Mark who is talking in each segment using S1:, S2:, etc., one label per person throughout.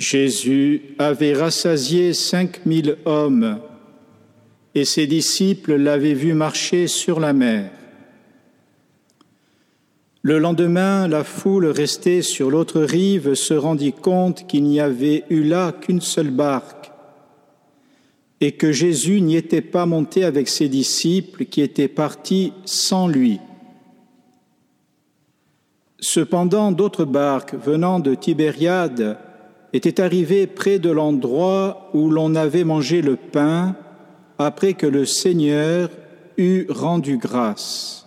S1: Jésus avait rassasié cinq mille hommes et ses disciples l'avaient vu marcher sur la mer. Le lendemain, la foule restée sur l'autre rive se rendit compte qu'il n'y avait eu là qu'une seule barque et que Jésus n'y était pas monté avec ses disciples qui étaient partis sans lui. Cependant, d'autres barques venant de Tibériade étaient arrivées près de l'endroit où l'on avait mangé le pain après que le Seigneur eut rendu grâce.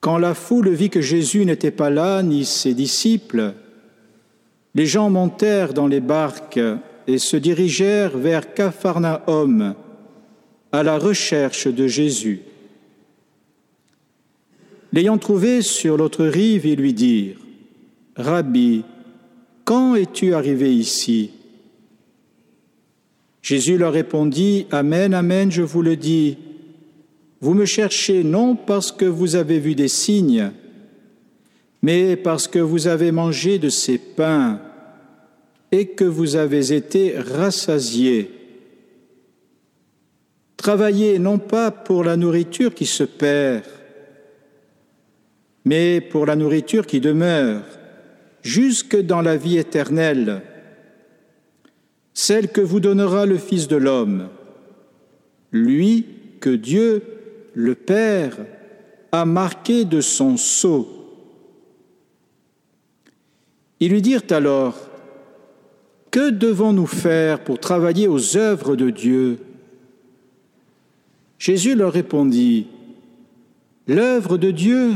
S1: Quand la foule vit que Jésus n'était pas là, ni ses disciples, les gens montèrent dans les barques et se dirigèrent vers Capharnaüm à la recherche de Jésus. L'ayant trouvé sur l'autre rive, ils lui dirent, Rabbi, quand es-tu arrivé ici? Jésus leur répondit, Amen, Amen, je vous le dis, vous me cherchez non parce que vous avez vu des signes, mais parce que vous avez mangé de ces pains et que vous avez été rassasiés. Travaillez non pas pour la nourriture qui se perd, mais pour la nourriture qui demeure, jusque dans la vie éternelle celle que vous donnera le Fils de l'homme, lui que Dieu, le Père, a marqué de son sceau. Ils lui dirent alors, Que devons-nous faire pour travailler aux œuvres de Dieu? Jésus leur répondit, L'œuvre de Dieu,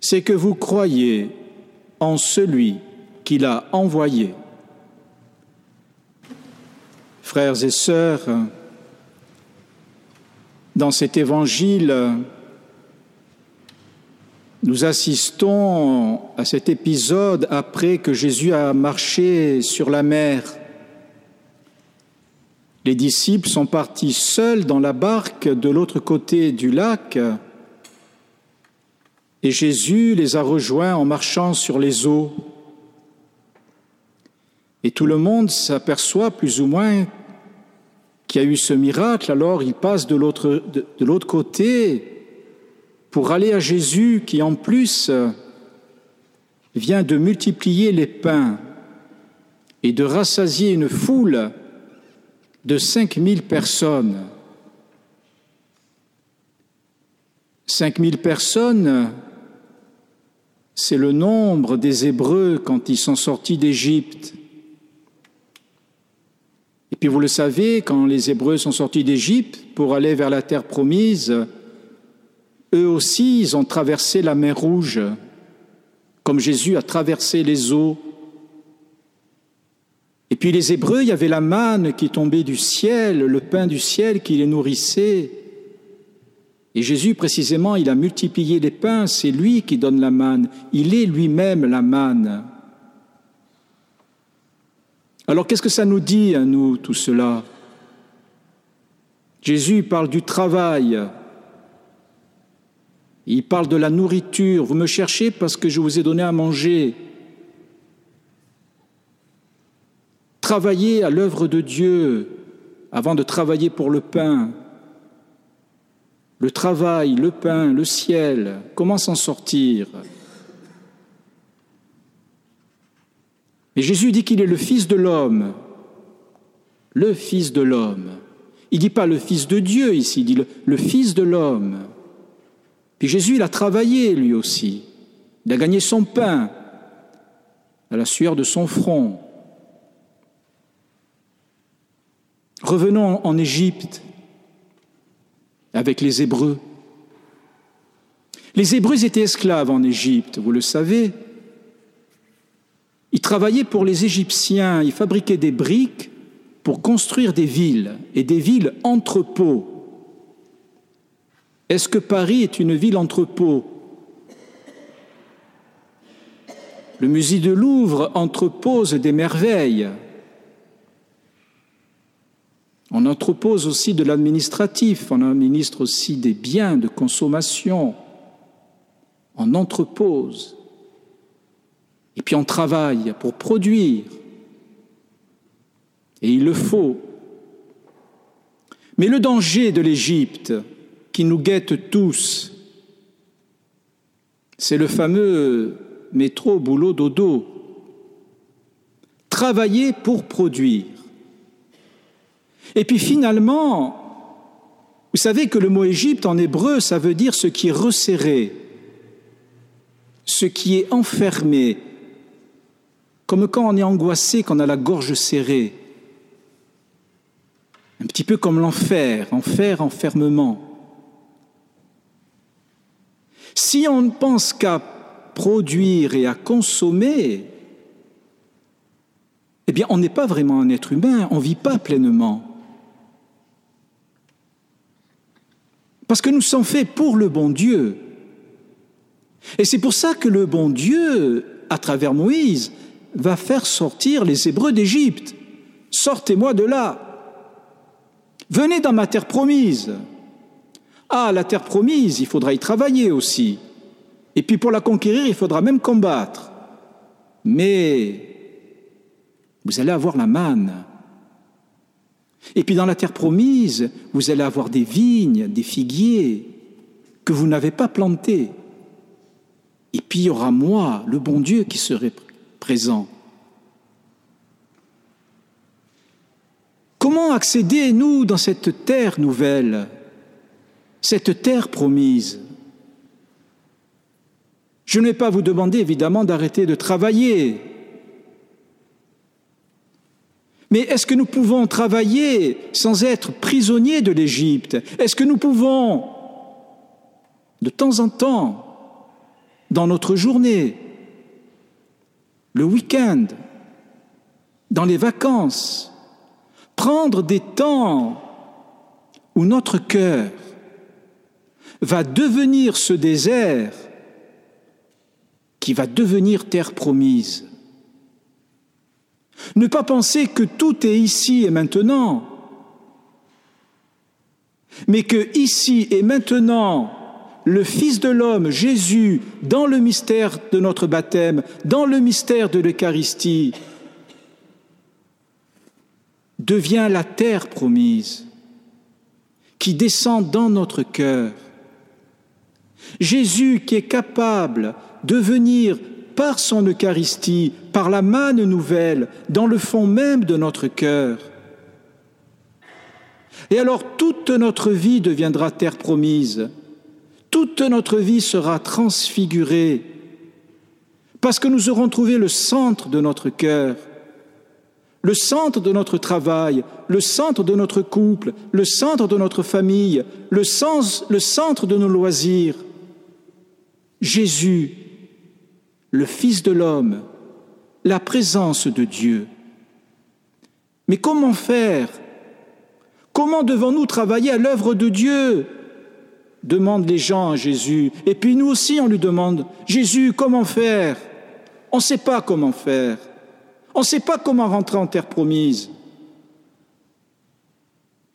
S1: c'est que vous croyez en celui qu'il a envoyé. Frères et sœurs, dans cet évangile, nous assistons à cet épisode après que Jésus a marché sur la mer. Les disciples sont partis seuls dans la barque de l'autre côté du lac et Jésus les a rejoints en marchant sur les eaux. Et tout le monde s'aperçoit plus ou moins qu'il y a eu ce miracle, alors il passe de l'autre, de, l'autre côté pour aller à Jésus qui en plus vient de multiplier les pains et de rassasier une foule de cinq mille personnes. Cinq mille personnes, c'est le nombre des Hébreux quand ils sont sortis d'Égypte. Et puis vous le savez, quand les Hébreux sont sortis d'Égypte pour aller vers la terre promise, eux aussi, ils ont traversé la mer Rouge, comme Jésus a traversé les eaux. Et puis les Hébreux, il y avait la manne qui tombait du ciel, le pain du ciel qui les nourrissait. Et Jésus, précisément, il a multiplié les pains, c'est lui qui donne la manne, il est lui-même la manne. Alors qu'est-ce que ça nous dit à nous, tout cela? Jésus parle du travail, il parle de la nourriture. Vous me cherchez parce que je vous ai donné à manger. Travaillez à l'œuvre de Dieu avant de travailler pour le pain. Le travail, le pain, le ciel, comment s'en sortir? Mais Jésus dit qu'il est le Fils de l'homme, le Fils de l'homme. Il ne dit pas le Fils de Dieu ici, il dit le, Fils de l'homme. Puis Jésus, il a travaillé lui aussi. Il a gagné son pain à la sueur de son front. Revenons en Égypte avec les Hébreux. Les Hébreux étaient esclaves en Égypte, vous le savez. Il travaillait pour les Égyptiens, il fabriquait des briques pour construire des villes et des villes entrepôts. Est-ce que Paris est une ville entrepôt Le musée de Louvre entrepose des merveilles. On entrepose aussi de l'administratif, on administre aussi des biens de consommation. On entrepose. Et puis on travaille pour produire. Et il le faut. Mais le danger de l'Égypte, qui nous guette tous, c'est le fameux métro, boulot, dodo. Travailler pour produire. Et puis finalement, vous savez que le mot Égypte en hébreu, ça veut dire ce qui est resserré, ce qui est enfermé, comme quand on est angoissé, qu'on a la gorge serrée. Un petit peu comme l'enfer, enfer, enfermement. Si on ne pense qu'à produire et à consommer, eh bien, on n'est pas vraiment un être humain, on ne vit pas pleinement. Parce que nous sommes faits pour le bon Dieu. Et c'est pour ça que le bon Dieu, à travers Moïse, va faire sortir les Hébreux d'Égypte. Sortez-moi de là. Venez dans ma terre promise. Ah, la terre promise, il faudra y travailler aussi. Et puis pour la conquérir, il faudra même combattre. Mais vous allez avoir la manne. Et puis dans la terre promise, vous allez avoir des vignes, des figuiers que vous n'avez pas plantés. Et puis il y aura moi, le bon Dieu, qui serai présent. Comment accéder, nous, dans cette terre nouvelle, cette terre promise? Je ne vais pas vous demander, évidemment, d'arrêter de travailler. Mais est-ce que nous pouvons travailler sans être prisonniers de l'Égypte? Est-ce que nous pouvons, de temps en temps, dans notre journée, le week-end, dans les vacances, prendre des temps où notre cœur va devenir ce désert qui va devenir terre promise? Ne pas penser que tout est ici et maintenant, mais que ici et maintenant, le Fils de l'homme, Jésus, dans le mystère de notre baptême, dans le mystère de l'Eucharistie, devient la terre promise qui descend dans notre cœur. Jésus qui est capable de venir par son Eucharistie, par la manne nouvelle, dans le fond même de notre cœur. Et alors toute notre vie deviendra terre promise, toute notre vie sera transfigurée, parce que nous aurons trouvé le centre de notre cœur, le centre de notre travail, le centre de notre couple, le centre de notre famille, le, centre de nos loisirs. Jésus, le Fils de l'homme, la présence de Dieu. Mais comment faire? Comment devons-nous travailler à l'œuvre de Dieu? Demandent les gens à Jésus. Et puis nous aussi, on lui demande, Jésus, comment faire? On ne sait pas comment faire. On ne sait pas comment rentrer en terre promise.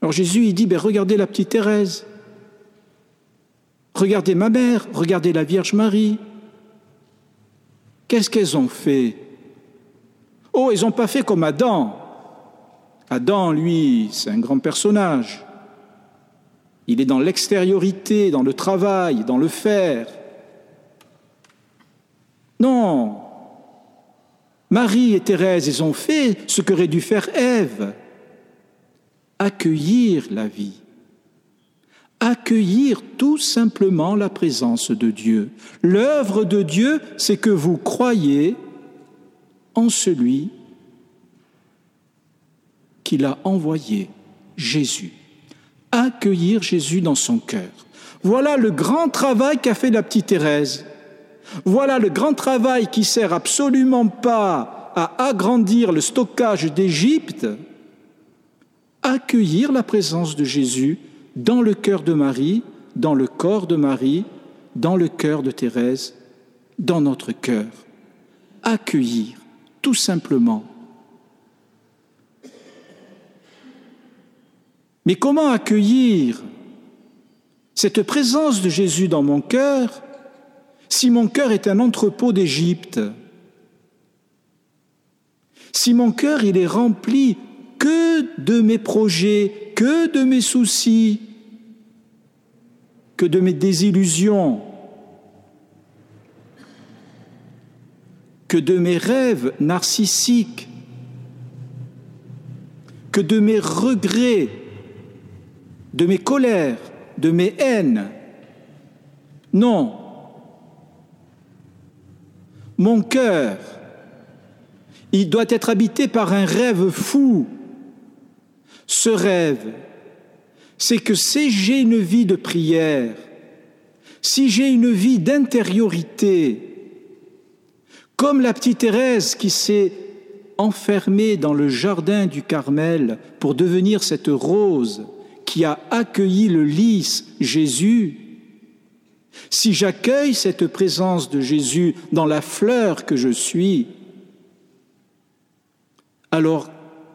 S1: Alors Jésus, il dit, ben, regardez la petite Thérèse, regardez ma mère, regardez la Vierge Marie. Qu'est-ce qu'elles ont fait? Oh, ils n'ont pas fait comme Adam. Adam, lui, c'est un grand personnage. Il est dans l'extériorité, dans le travail, dans le faire. Non, Marie et Thérèse, ils ont fait ce qu'aurait dû faire Ève, accueillir la vie, accueillir tout simplement la présence de Dieu. L'œuvre de Dieu, c'est que vous croyez en celui qu'il a envoyé, Jésus. Accueillir Jésus dans son cœur. Voilà le grand travail qu'a fait la petite Thérèse. Voilà le grand travail qui sert absolument pas à agrandir le stockage d'Égypte, accueillir la présence de Jésus dans le cœur de Marie, dans le corps de Marie, dans le cœur de Thérèse, dans notre cœur. Accueillir, tout simplement. Mais comment accueillir cette présence de Jésus dans mon cœur si mon cœur est un entrepôt d'Égypte, si mon cœur il est rempli que de mes projets, que de mes soucis, que de mes désillusions, que de mes rêves narcissiques, que de mes regrets, de mes colères, de mes haines. Non. Mon cœur, il doit être habité par un rêve fou. Ce rêve, c'est que si j'ai une vie de prière, si j'ai une vie d'intériorité, comme la petite Thérèse qui s'est enfermée dans le jardin du Carmel pour devenir cette rose qui a accueilli le lys Jésus, si j'accueille cette présence de Jésus dans la fleur que je suis, alors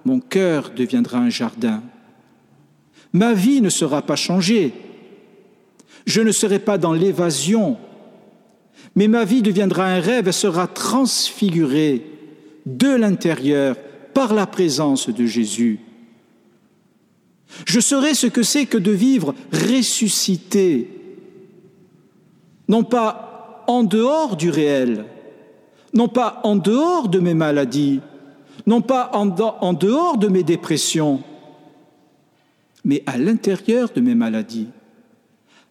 S1: mon cœur deviendra un jardin. Ma vie ne sera pas changée. Je ne serai pas dans l'évasion, mais ma vie deviendra un rêve et sera transfigurée de l'intérieur par la présence de Jésus. Je saurai ce que c'est que de vivre ressuscité, non pas en dehors du réel, non pas en dehors de mes maladies, non pas en, dehors de mes dépressions, mais à l'intérieur de mes maladies,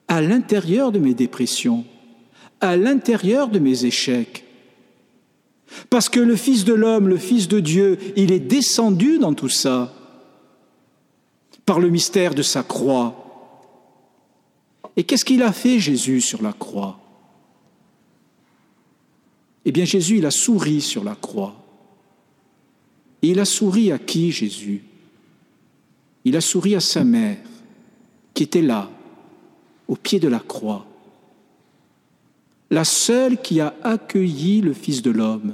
S1: à l'intérieur de mes dépressions, à l'intérieur de mes échecs. Parce que le Fils de l'homme, le Fils de Dieu, il est descendu dans tout ça par le mystère de sa croix. Et qu'est-ce qu'il a fait Jésus sur la croix? Eh bien Jésus, il a souri sur la croix. Et il a souri à qui Jésus? Il a souri à sa mère, qui était là, au pied de la croix la seule qui a accueilli le Fils de l'homme.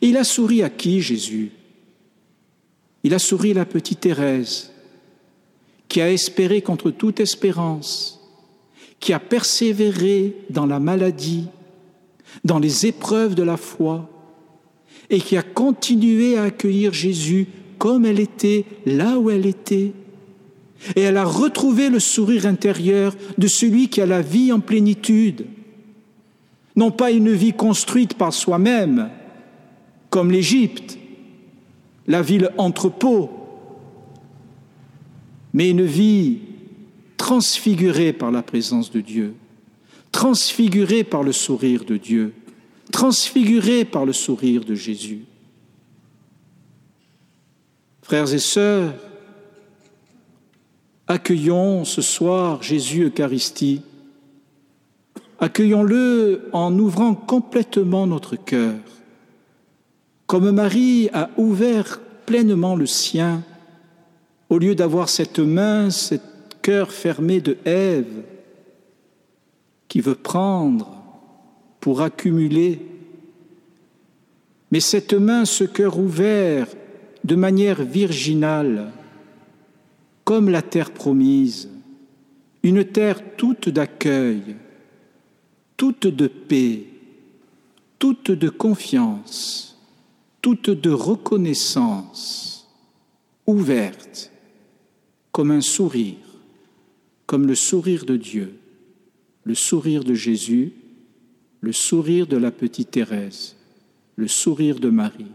S1: il a souri à qui, Jésus? Il a souri à la petite Thérèse, qui a espéré contre toute espérance, qui a persévéré dans la maladie, dans les épreuves de la foi, et qui a continué à accueillir Jésus comme elle était, là où elle était. Et elle a retrouvé le sourire intérieur de celui qui a la vie en plénitude. Non pas une vie construite par soi-même, comme l'Égypte, la ville entrepôt, mais une vie transfigurée par la présence de Dieu, transfigurée par le sourire de Dieu, transfigurée par le sourire de Jésus. Frères et sœurs, Accueillons ce soir Jésus Eucharistie. Accueillons-le en ouvrant complètement notre cœur. Comme Marie a ouvert pleinement le sien, au lieu d'avoir cette main, ce cœur fermé de Ève, qui veut prendre pour accumuler, mais cette main, ce cœur ouvert de manière virginale, comme la terre promise, une terre toute d'accueil, toute de paix, toute de confiance, toute de reconnaissance, ouverte, comme un sourire, comme le sourire de Dieu, le sourire de Jésus, le sourire de la petite Thérèse, le sourire de Marie.